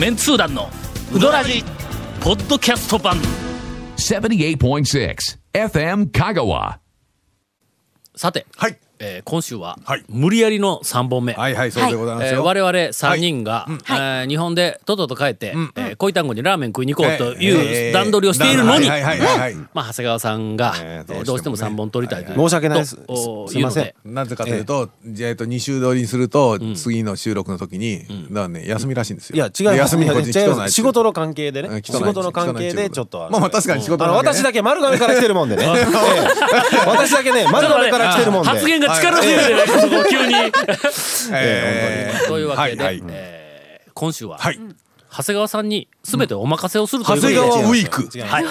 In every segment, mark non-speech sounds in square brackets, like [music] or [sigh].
メンツー団のウドラジポッドキャスト版78.6 FM Kagawa. さて、はいえー今週は、はい。無理やりの3本目、はいはい、そうでございますよ。えー我々3人が、えー日本でとっとと帰って、えー恋単語にラーメン食いに行こうという段取りをしているのに、はいはいはいはい。まあ、長谷川さんが、えーえーどうしても3本取りたいという、申し訳ないです。すすいません。なぜかというと、じゃあえっと2週撮りにすると、次の収録の時に、だからね休みらしいんですよ。いや違でう休み仕事の関係でね。仕事の関係でちょっとまあまあ確かに仕事あのの関係ね。私だけ丸亀から来てるもんでね。[laughs] ええ。私だけね丸亀から来てるもんで。発言が力強いでね、そこ急に。[laughs] えーというわけで、はいはい。えー今週は、はい。長谷川さんに全てお任せをするという長ことで、谷川ウィーク。はい。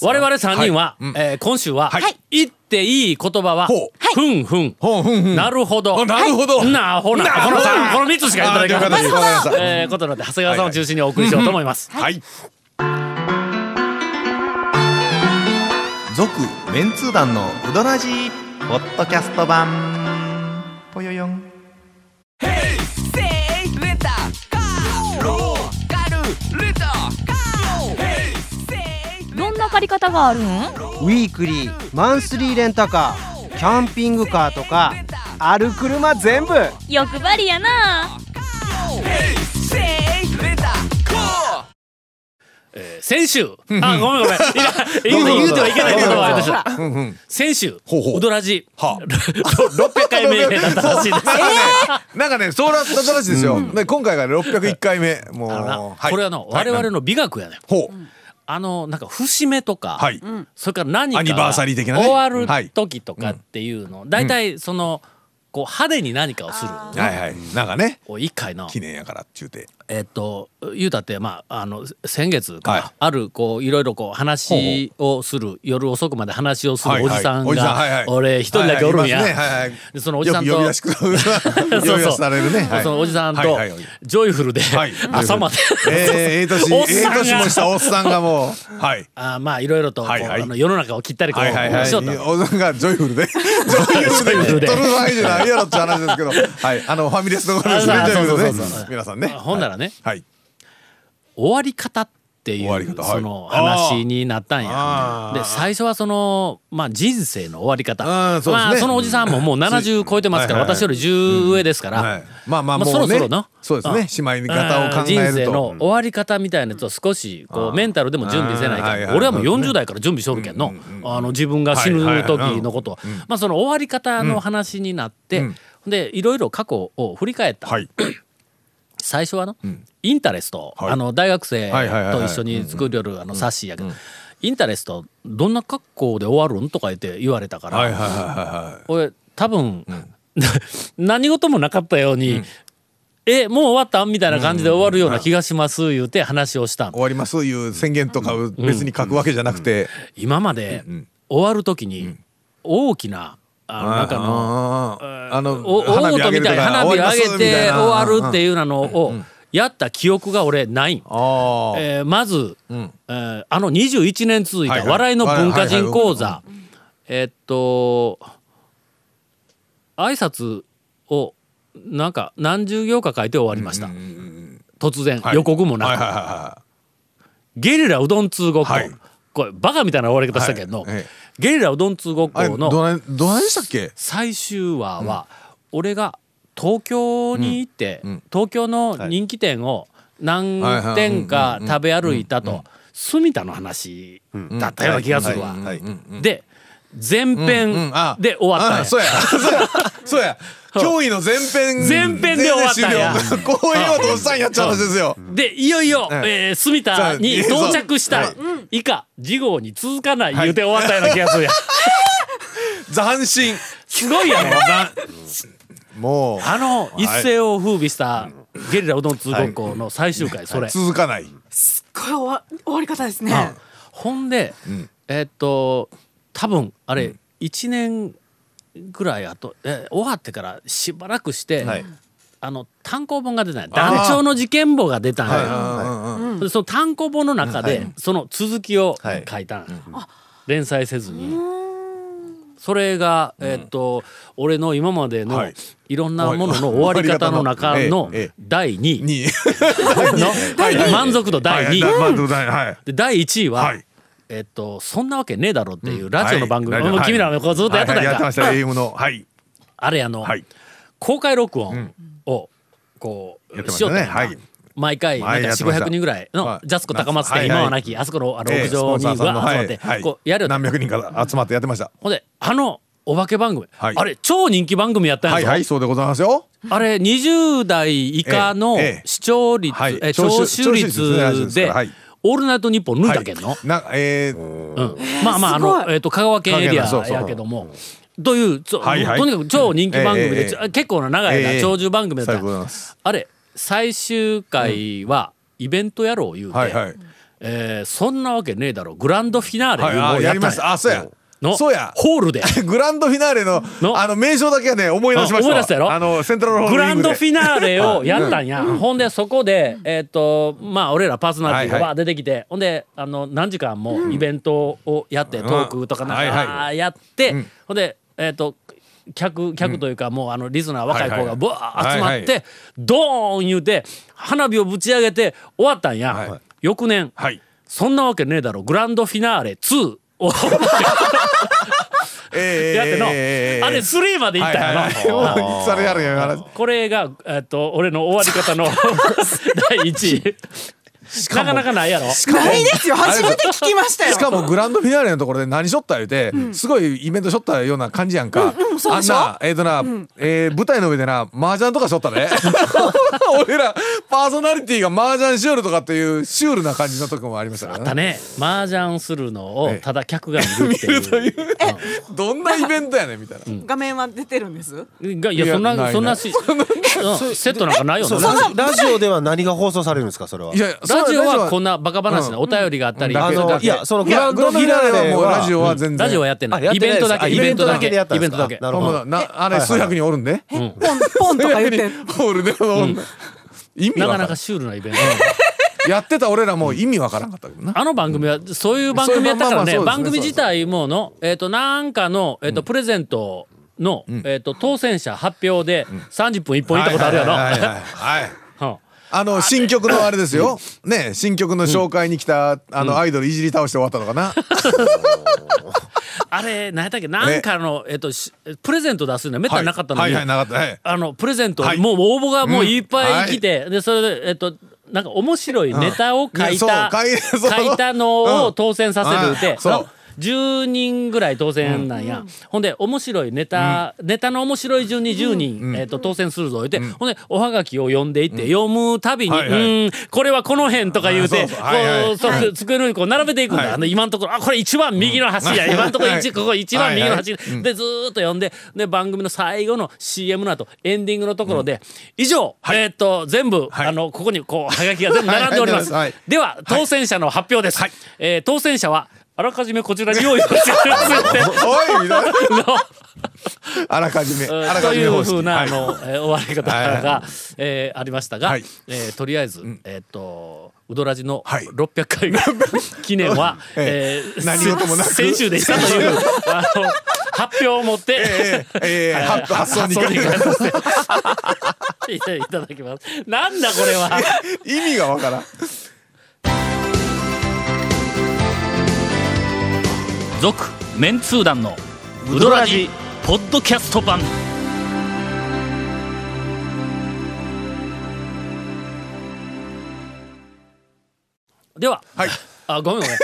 我々3人は、えー今週は、はい。言っていい言葉は、ふんふん、ほうふんふん。なるほど、あなるほど。なあほな、このさこの3つしか言ってないから。あ了解ですわかりましたえーことなので、長谷川さんを中心にお送りしようと思います。はい。続メンツー団のウドラジーポッドキャスト版。ぽよよん。どんな借り方があるん？ウィークリーマンスリーレンタカーキャンピングカーとかある車全部。欲張りやな。えー先週、あ、ごめんごめん。[laughs] いや言う言うてはいけない言葉がありました。先週、ほうほうウドラジ、はあ600回目だったらしいです。なんかね、そうだったらしいですよ。で今回が601回目。もう、はいこれはの、我々の美学やね。ほう。あの、なんか節目とか、はい。それから何かアニバーサリー的なね終わるはい時とかっていうの、大体その、こう派手に何かをする。はいはい。なんかね、お一回の、記念やからって言うて。えっと、言うたって、まあ、あの、先月か、はい。ある、こう、いろいろこう、話をする、夜遅くまで話をするおじさんがい、俺一人だけおるんや。そのおじさんと、呼び出しく [laughs] されるね。はい。そのおじさんと、ジョイフルで、はい。朝まで、えー、ええ年、え [laughs] え年もしたおっさんがもう、はい。あまあいろいろとあの世の中を切ったりこう、はいはいはい。しよったのおっさんが [laughs] ジョイフルで、ジョイフルで、取る場合じゃないやろって話ですけど、はい。あの、ファミレスの頃ですね、あジョイフル。皆さんね。ほんならね。はい。終わり方ってい終わり方はい。うその話になったんや。で最初はそのまあ人生の終わり方。あーそね。まあそのおじさんももう70超えてますから、はいはいはい。私より10上ですから。はい。まあまあ、まあもうね。そろそろな。そうですね。しまい方を考え人ると。生の終わり方みたいなやつを少しこうメンタルでも準備せないからはいはい俺はもう40代から準備しとるけんの。あの自分が死ぬ時のこと。まあその終わり方の話になってでいろいろ過去を振り返った。はい。最初はの、インタレスト、はい。あの大学生と一緒に作りよるあの冊子やけど、インタレストどんな格好で終わるんとか言って言われたから、はいはいはいはい。俺多分、[laughs] 何事もなかったように、えもう終わったんみたいな感じで終わるような気がします言うて話をしたん。終わりますいう宣言とかを別に書くわけじゃなくて、今まで終わる時に大きなあの中のあのおおーとみたいな花火上げて終わるっていう。のをやった記憶が俺ないん。えーまず、んえーあの21年続いた笑いの文化人講座えっと挨拶をなんか何十行か書いて終わりました、突然、予告もなく、はいはいはゲリラうどん通ごっこ、はいこれバカみたいな終わり方したけど、はいゲリラうどん通ごっいはい。あれ、このどない、どないでしたっけ？最終話は、俺が東京に行って、東京の人気店を何店か食べ歩いたと。住田の話だったような気がするわ。はい。で前うん編あで終わった [laughs] そうや。そうや。そうや。競技の前編。前編で終わったんやこういうことおっさんやっちゃうんですよ。でいよいよ、はいえー住田に到着した以下次号に続かない言うて終わったような気がするやん。[laughs] 斬新。すごいやろ [laughs] もう、あの一世を風靡したゲリラうどん通ごっこの最終回それ。続かない。これ終わ終わり方ですね。ほんで、えーっと多分あれ1年ぐらいあと、え終わってからしばらくして、はい。あの単行本が出たんや。団長の事件簿が出たんや、その単行本の中で、その続きをはい。書いたんや、連載せずに、それが、えーっと俺の今までのはい。いろんなものの終わり方の中の第2位。[laughs] 満足度第2位。第はい。で第1位は、はいえっとそんなわけねえだろっていうラジオの番組、はいもう君らもこうずっとやってたはい。やってました。AM の。はい。あれあの、はい。公開録音をこうししようった。たねはい。毎回なんか4 5 0はいやってました。0人ぐらいのはいジャスコ高松はいはい。店今はなきあそこの屋上にわー集まってこうやるよ何百人か集まってやってました。ほんであのお化け番組、はい。あれ超人気番組やったんやはい。ぞ、はい。そうでございますよ。あれ20代以下のええええ。視聴率、はい。え聴取率でオですかでらはい「オールナイトニッポン」抜いたけんの、はい。なえーうん、まあまああのえっ、と香川県エリアやけども。というはいはい。とにかく超人気番組で、ええええ結構な長い間、ええ長寿番組だった、あれ最終回はイベントやろう言うて、はいはい。えーそんなわけねえだろ。グランドフィナーレはいうのをやや。りました。ったんやあそうやのそうや。ホール [laughs] で。グランドフィナーレのの。あの名称だけはね思い出しました思い出したやろ？あのセントラルホールグランドフィナナーレをやったんや、ほんでそこでえっ、とまあ俺らパーソナリティがはいはい。わー出てきて、ほんであの何時間もイベントをやって、トークとかなんか、やって、ん。ほんでえっ、と客客というか、もうあのリスナー若い子はいはいがブワー集まって、はいはドーン言うて花火をぶち上げて終わったんや、はい。翌年、はい。そんなわけねえだろ。グランドフィナーレ2おえやっての、あれ3までいったやろ、これが、えっと、俺の終わり方の第1位。なかなかないやろ？ないですよ。初めて聞きましたよ。しかもグランドフィナーレのところで何しょった？言うて、すごいイベントしょったような感じやんか、あんなえっ、とな、えー舞台の上でな麻雀とかしょったね [laughs] 俺らパーソナリティが麻雀しよるとかっていうシュールな感じのとこもありましたからね。だね、麻雀するのをええ。ただ客が見るっていう。[laughs] どんなイベントやねんみたいな、画面は出てるんです？いやそんないやない。そんなし、うんセットなんかないよそうな。ラジオでは何が放送されるんですか？それは。いやラジオはこんななバカ話なお便りがあったり、のいやそのグランドフィナーレはもうラはジオは全然、ラジオはやってない。イベントだけ、あイベントだけ、イベントだけ。でやったんです。かイベントだけ。なるほど。あれ数百人おるんで、ポンポンとか言ってん。ホールで、意味なわかなん。かシュールなイベント。[laughs] やってた俺らも意味わからんかったけどな。あの番組はそういう番組やったからね。番組自体ものえっ、となんかのえっ、とプレゼントの、えっ、と当選者発表で30分一本行ったことあるやろ。はいはいはいはい [laughs] うん。あの新曲のあれですよ。ね新曲の紹介に来たあのアイドルいじり倒して終わったのかな。[laughs] あれ何やったっけ？なんかの、えっとしプレゼント出すのはめったになかったのに、はいはいなかった。はい。あのプレゼント、はい。もう応募がもういっぱい来て、でそれでえっとなんか面白いネタを書いうん。た、書い書いたのを当選させるって、うんそう10人ぐらい当選なんや、ほんで面白いネタ、ネタの面白い順に10人、えっと当選するぞ。言って、ほんでおはがきを読んでいって、読むたびに、はいはい。うーんこれはこの辺とか言うて、机の上にこう並べていくんだ、はい。あの今のところあこれ一番右の端や、今のところ一はい。ここ一番右の端、はいはい。でずーっと読んでで番組の最後の CM の後エンディングのところで、以上、えーっと全部、はい。あのここにこうはがきが全部並んでおります、はい。はい。では当選者の発表です、はい。えー当選者はあらかじめこちらに用意をしてるって。おいみたい。な。のあらかじめ。うん。あらかというじめ方式。ふうな、はい。あの、えー終わり方はいが、えーありましたが、はい。えーとりあえず、えーっとウドラジのはい。600回 [laughs] 記念は、ええ。ー何事もなく。先週でしたという [laughs] あの発表を持って、ええええは [laughs] い発発送に発送に行かせていただきます。なんだこれは。意味がわからん。続メンツー団のウドラジポッドキャスト版。では、はい。あごめんごめん。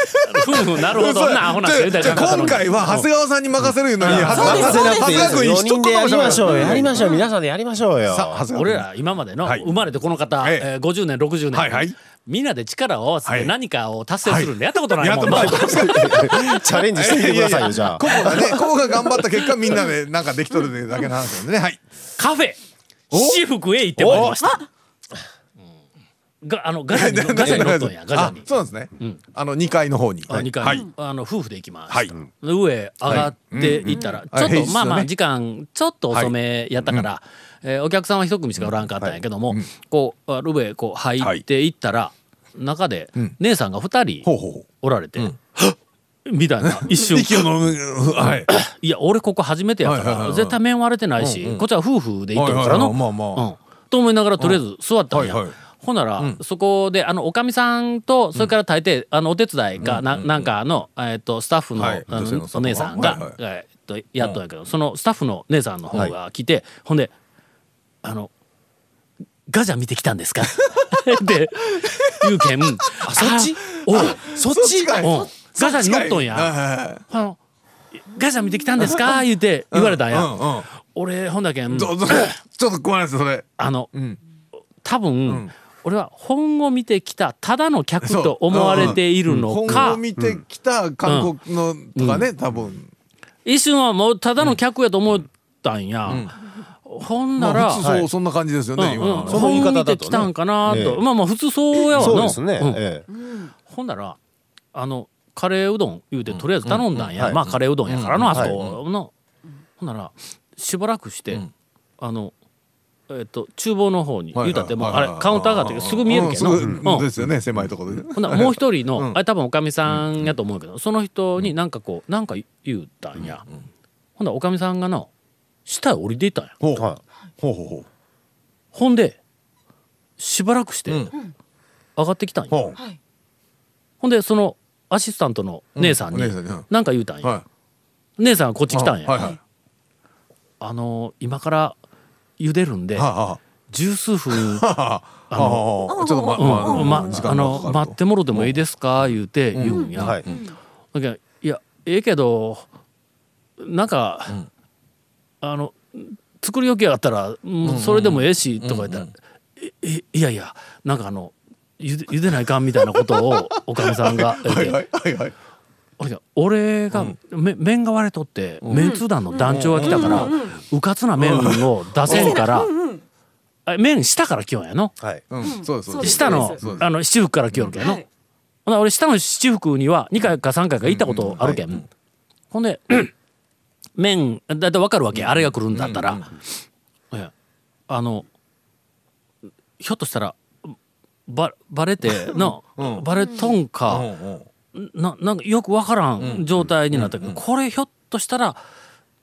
ふむふむなるほど。なアホな人言うたじゃ今回は長谷川さんに任せるのに長谷川そうです長谷川君4一言人でやりましょうよ。やりましょうう。皆さんでやりましょうよ。さ長谷俺ら今までのはい。生まれてこの方、ええ。えー50年60年、はいはい。みんなで力を合わせてはい。何かを達成するんでやったことないもん。な、やったことない。[laughs] チャレンジしてみてくださいよじゃあ。ここがねここが頑張った結果みんなでなんかできとるだけの話なんでね。はい。カフェ。七福へ行ってまいりました。があのガチャに [laughs] ガチャに乗っとんやガチャあに。そうなんですね。あの二階の方に。あ二階、はい。あの夫婦で行きます。はい。で上上がっていったら、ちょっと、まあまあ時間ちょっと遅めやったから、えーお客さんは一組しかおらんかったんやけども、こうあ上こう入っていったら、中で姉さんが二人。おられて、[laughs] みたいな [laughs] 一瞬。はい。いや俺ここ初めてやから絶対面割れてないしこっちは夫婦で行ってるからの。と思いながらとりあえず座ったんやはいはいほんならそこであのおかみさんとそれから大抵あのお手伝いかななんかのえっとスタッフのはい。あのお姉さんはいはい。がえっとやっとんやけどそのスタッフの姉さんの方が来てほんであのガジャ見てきたんですか？[laughs] って言うけんあそっち？おうそっち？かい。うん。ガジャに乗っとんや。はいガジャ見てきたんですか？言うて言われたんや。うんうん。俺ほんだけんどうぞちょっと怖いですそれ。あの、ん。多分、俺は本を見てきたただの客と思われているの本か、を見てきた韓国のとかね多分。一瞬はもうただの客やと思ったんや。ほんなら、まあ普通そうそんな感じですよねうんうん。今その言い方だとね本見てきたんかなと、ええ。まあまあ普通そうやわのそうですねうん。ええ。ほんならあのカレーうどん言うてとりあえず頼んだんや、はい。まあカレーうどんやからの、うん。あそこの、ほんならしばらくして、あのえっ、と厨房の方に言うたってもうあれカウンターがあってすぐ見える。けど、うん。ですよね狭いところでほんならもう一人の、うん。あれ多分おかみさんやと思うけど、その人になんかこうなんか言うたんや、ほんならおかみさんがの下へ降りていったんや。ほう。はほうほうほう。ほんでしばらくしてうん。上がってきたんや、ほう。ほんでそのアシスタントの姉さんにお姉さんにうん。なんか言うたんや、は姉さんがこっち来たんや、いはいはい。あの今から茹でるんで十数分あ。はあはあ。はあちょっとまあの待ってもろてもいいですか？言うて言うんや、はいだけどいやええけどなんか、あの作り置きやったら、うんそれでもええしとか言ったら、いいやいやなんかあのゆで茹でないかんみたいなことをおかみさんが言って俺俺が、め麺が割れとって、麺通団の団長が来たから、うかつな麺を出せんから、あ麺下から来よんやの？はい。うん。下のあの七福から来よるけんの？はい。ほな俺下の七福には2回か3回か行ったことあるけん。ほんで [clears throat] 麺だいたい分かるわけ？あれが来るんだったら、いやあのひょっとしたらばバレての、[laughs] バレとんか。うんうんななんかよくわからん状態になったけど、これひょっとしたら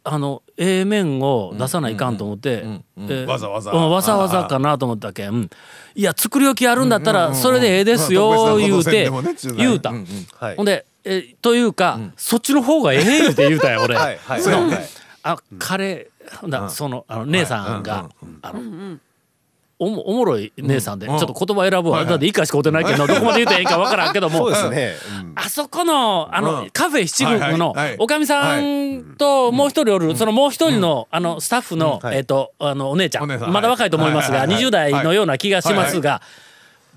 あの A 面を出さないかんと思って、えーわざわざ。うんわざわざかなと思ったけんいや作り置きあるんだったらそれでええですまあよ言うて言うた、うんうんはい。ほんで、えーというか、そっちの方がええ言うて言うたんや俺。はいはい。そのはいあカレーそのあの姉さんが、あのおもおもろい姉さんで、ちょっと言葉選ぶわ、だって一回しか会うてないけど、どこまで言うてええんかわからんけども。そうですね。うん。あそこのあの、うん。カフェ七福のはいはいはい。おかみさんともう一人おる、そのもう一人のあのスタッフの、はい。えっ、とあのお姉ちゃん。まだ若いと思いますが、はいはいはい。20代のような気がしますが、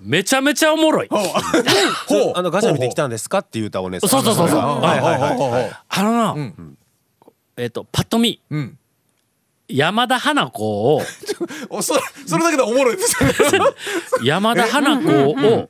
めちゃめちゃおもろい。ほう。[laughs] ほう。あのガチャ見てきたんですかって言うたお姉さん。そうそうそうそう。はいはいはいあのな、ん。えっ、とパッと見うん山田花子をおそれそれだけでおもろいですよね。山田花子を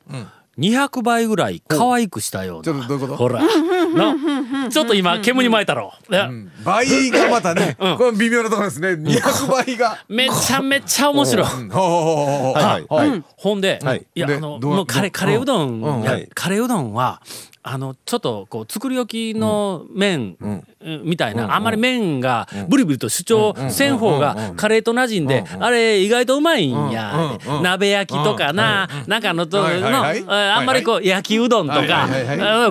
200倍ぐらい可愛くしたような。ちょっとどういうこと？ほら。な。ちょっと今煙に巻いたろ。ね倍がまたねこれ微妙なところですね。200倍が。めちゃめちゃ面白い。はいほんで、はい。い、やであのもうカレーカレーうどん、カレーうどんはあのちょっとこう作り置きの麺、うん。みたいな、あんまり麺がブリブリと主張せん方がカレーと馴染んで、あれ意外とうまいんや、鍋焼きとかな、なんかあのと、のああんまりこう焼きうどんとか、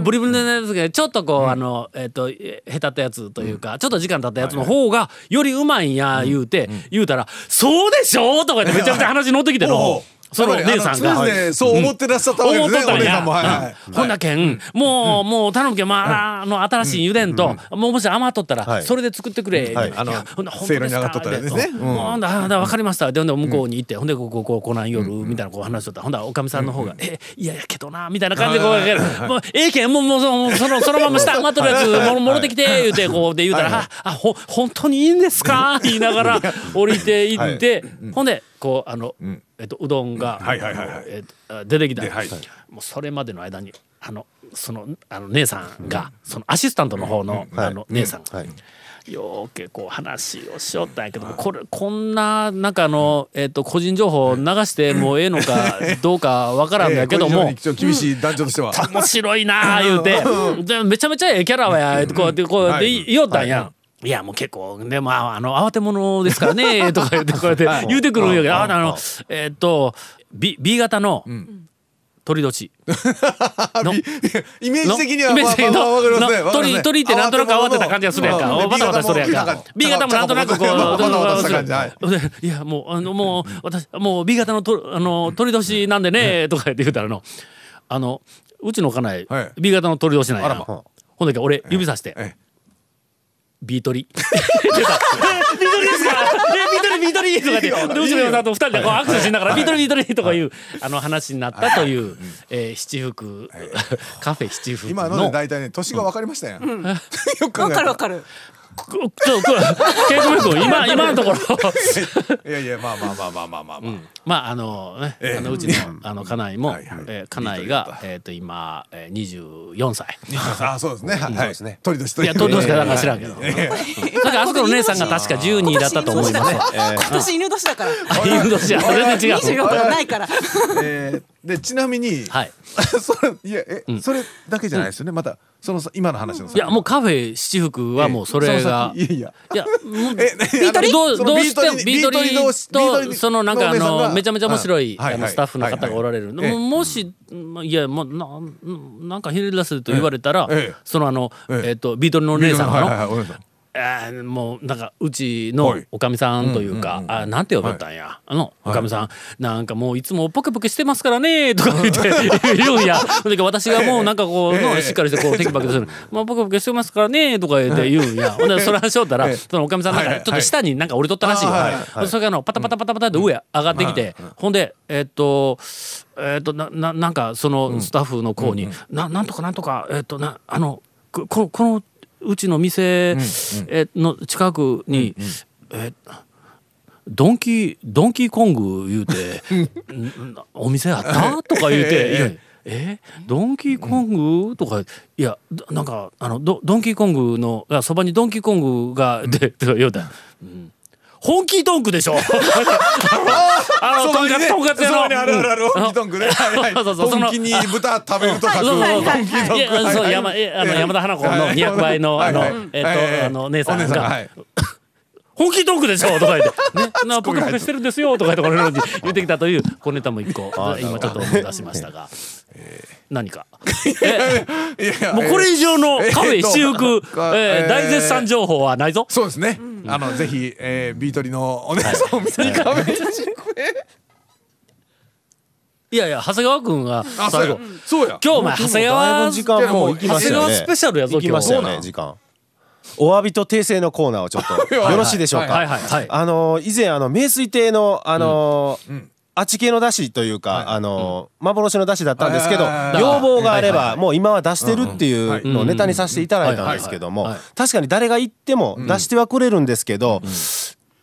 ブリブリのやつがちょっとこう、あのえっ、とへたったやつというか、ちょっと時間経ったやつの方がよりうまいんや言うて、言うたら「そうでしょ?」とか言ってめちゃくちゃ話乗ってきての。その姉さんが。そう思ってらっしゃったわけですねお姉さんも。はいはい。うん。ほんだけん、もう、もう頼むけん、まあ、あの、新しい油田と、もうもし余っとったら、はい。それで作ってくれ。はい。あの、ほんなせいろに上がっとったらですね。うんうん。ほんだ、ほんだわかりました。で、ほんで、向こうに行って、ほんで、こう、こう、こう、こなん。夜、みたいな、こう話しとった。ほんだ、おかみさんの方が、え、いやいやけどな、みたいな感じで、こう、もう、ええけん、もう、もう、その、その、まま下余っとるやつ、ももろてきて、言うて、こう、で言うたら、あ、あ、ほ、本当にいいんですか？言いながら、降りて行って、ほんで、こう、あの、えっと、うどんが、出てきた。ではい。もうそれまでの間にあのそのあの姉さんが、そのアシスタントの方の,、はいあの姉さん。が、はい。ようけこう話をしよったんやけどもこれこんななんかあの、えっと個人情報流してもうええのかどうかわからんのやけども、厳しい男女としては。面白いなあ言うてでめちゃめちゃええキャラはやこうやってこうやって言いよったんや。いやもう結構でもああの慌て者ですからね [laughs] とか言ってこうやって言うてくるんやけどああのえっと B, B 型の鳥年 [laughs] のイメージ的にはまあまあ鳥鳥ってなんとなく慌てた感じがするやんか。うんバタバタしとるやんか。B 型もなんとなくこういやもうあのもう私もう B 型のとあの鳥年なんでねとか言って言うたらのあのうちの家内はい B 型の鳥年なんやほんだけ俺指さしてええビートリ。ビートリですか？え [laughs] ビートリビートリとかで、でうちのさんと二人でこう握手しながらビートリビートリとかいうあの話になったという、えー七福 [laughs] カフェ七福今のでの。大体ね年が分かりましたやん。[laughs] よくかるわかるちょこれケイトメ君今 [laughs] 今のところ。いやいやまあまあまあまあまあまあまあ。まああのね、あのうちのあの家内も、はいはいえー家内がえっ、と今え二十四歳。あそうですね。はいそうですね鳥年といやどどうしかなんか知らんけど。だからあそこのお姉さんが確か十二だったと思います。今年犬年だからあ犬年や全然違う。24とかないからえーでちなみにはい。[laughs] それいやえそれだけじゃないですよね。またそのさ今の話のいやもうカフェ七福はもうそれが。いやいや。いや、[laughs] ビートリどうそのどうしてもビートリとリそのなんかあのめちゃめちゃ面白いあのスタッフの方がおられる。もしまあいやもうななんかひねり出すと言われたらええそのあのえええっとビートリのお姉さんのもうなんかうちのはいおかみさんというか、あなんて呼べたんや、あのおかみさん、なんかもういつもポケポケしてますからねとか言って言うんや私がもうなんかこう、ええ。のしっかりしてこうテキパキする「まあ、ポケポケしてますからね」とか言って言う [laughs] んや、[laughs] ほんでそれ話しよったら、ええ。そのおかみさんなんかちょっと下になんか降りとったらしいよ、あはいほんでそれがあのパタパタパタパタって上上がってきて、ほんでえっとえっとなななんかそのスタッフの子に「ななんとかなんとかえっとなあのこここのうちの店、えの近くに、えドンキードンキーコング言うてん [laughs] お店あった？とか言うて「いやえドンキーコング?」とか「いやどなんかあのドドンキーコングのあそばにドンキーコングが」でとか言うたらうん本気ドンクでしょ。[laughs] あのとんかつとんかつ屋の。そばにあるあるあるうん本気トンクね。本気に豚食べると書く。[laughs] そうそうそう本気トンク。そう山えあの山田花子の200倍のあのえっとあの姉さんが。い「[laughs] 本気トークでしょ」とか言って「ねなポケポケしてるんですよ」とか言ってこの言ってきたという小ネタも一個今ちょっと思い出しましたが。何か。もうこれ以上のカフェ私服大絶賛情報はないぞ。そうですね。あのぜひえービートリのお姉さんを見にい。やいや長谷川君があそうや。最後。そうや。今日お前長谷川ぶ時間もう行きましたよね。長谷川スペシャルやぞ行きましたよ今日ね時間。お詫びと訂正のコーナーをちょっと。よろしいでしょうはいかはいはい。あの以前あの名水亭のあのあっち系の出汁というか、あの幻の出汁だったんですけど、はいはいはい。要望があれば、はいはいはい。もう今は出してるっていうのをネタにさせていただいたんですけどもはいはいはい。確かに誰が行っても出してはくれるんですけど、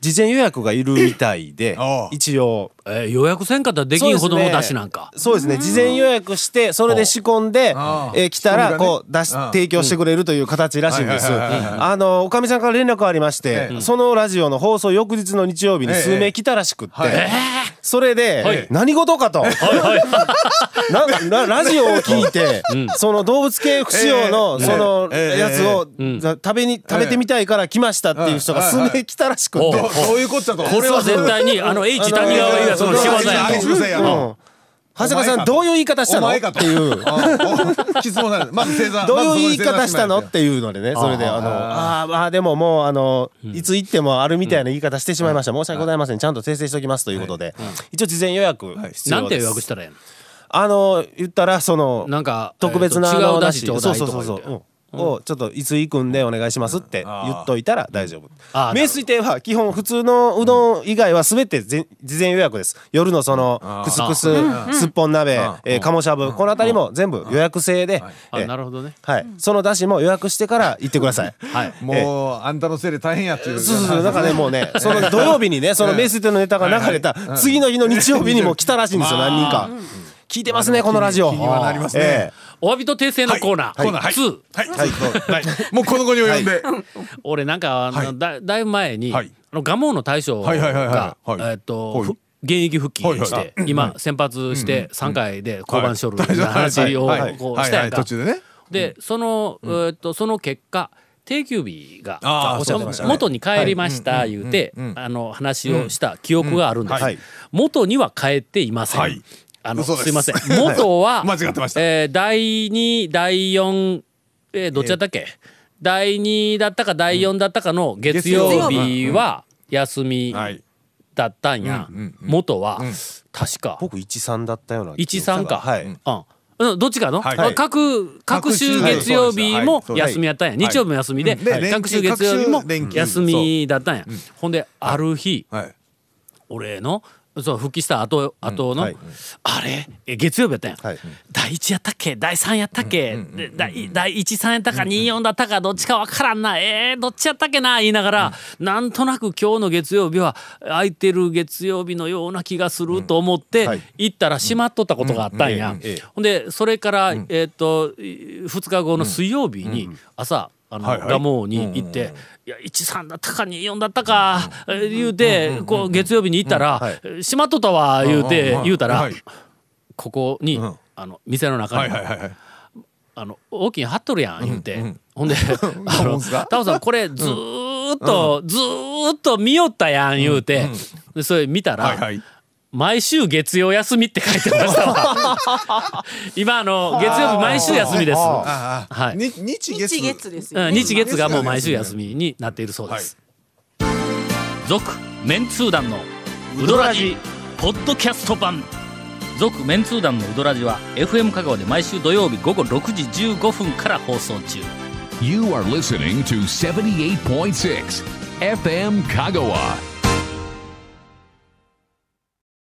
事前予約がいるみたいで一応えー予約せんかったらできんほどの出汁なんか。そうですね。事前予約してそれで仕込んでえー来たらこう出し提供してくれるという形らしいんです。はいはいはいはい。はいあのおかみさんから連絡ありましてええそのラジオの放送翌日の日曜日に数名来たらしくって。はい。それで、はい。何事かと、[laughs] なんかララジオを聞いて、その動物系不使用のええ。そのええ。やつを、食べに食べてみたいから来ましたっていう人が数名来たらしくって、どどういうこっちゃと。これは絶対にあの [laughs] H 谷川いうやつの仕業やと。やうん。と。長谷川さんどういう言い方したの？っていう。質問なん。ですまず正座どういう言い方したの？して。っていうのでねそれであのあー。まあでももうあのいつ行ってもあるみたいな言い方してしまいました。申し訳ございません。ちゃんと訂正しておきますということで。一応事前予約必なんて要です予約したらええの？あの言ったらそのなんか特別なえーと違うあの出汁ちょうだいそうとか言って。そうそうそう。うんをちょっといつ行くんでお願いしますって言っといたら大丈夫。あー名水亭は基本普通のうどん以外は全てぜ事前予約です。夜のそのクスクスすっぽん鍋えしゃぶこの辺りも全部予約制であえー。なるほどね。はい。その出汁も予約してから行ってください。[laughs] はい。もうあんたのせいで大変やっていう。そうそうそう。なんかねもうね [laughs] その土曜日にねその名水亭のネタが流れた次の日の日曜日にも来たらしいんですよ [laughs] 何人か。聞いてますねこのラジオ。気にはなりますね。えお詫びと訂正のコーナー、コーナー。はい。2はい。えはい。はい。もうこの後に及んで。俺なんかあの、はい。だだいぶ前に、はい。あの蒲生の大将がはいえっと、現役復帰して、はい今先発して3回で降板しょるみたいなはい。話をはい。こうしたやんか。でその、えーっとその結果定休日が元に帰りました言うてあの話をした記憶があるんです、はい。元には帰っていません、はいあのす。すいません。[laughs] 元は [laughs] 間違ってました。えー第2第4えーどっちだったっけ、第2だったか第4だったかの月曜日は休みはい。だったんや、うんうん確か。僕13だったような13か。はい、うん。うん、どっちかの、はい。はい。各各週月曜日もはい。休みやったんや、はい。日曜日も休みで、各週月曜日も休。休みだったんや、ほんである日、はい。俺のそう復帰した後後の、はい。あれ？え月曜日やったん。や、はい。第1やったっけ？第3やったっけ、で第第13やったか？24だったか？どっちかわからんな。えー、どっちやったっけな？言いながら、なんとなく今日の月曜日は空いてる月曜日のような気がすると思って、はい。行ったら閉まっとったことがあったんや。ええ。ほんでそれから、えっ、と2日後の水曜日に朝、あの、はいはい。蒲生に行って、いや13だったか24だったか、えー言うて、こう月曜日に行ったら、はい。閉まっとったわ言うて、言うたら、はい。ここに、あの店の中に、はいはいはいはい。あの大きい貼っとるやん言うて、ほんであどうのんすかタオさんこれずーっと、ずーっと見よったやん言うて、でそれ見たら、はいはい毎週月曜休みって書いてましたわ [laughs] 今あの月曜日毎週休みです。ああはいに日月日月ですよね。うん日月がもう毎週休みになっているそうです。続、メンツー団のウドラジポッドキャスト版続メンツー団のウドラジは FM 香川で毎週土曜日午後6時15分から放送中 You are listening to 78.6 FM Kagawa.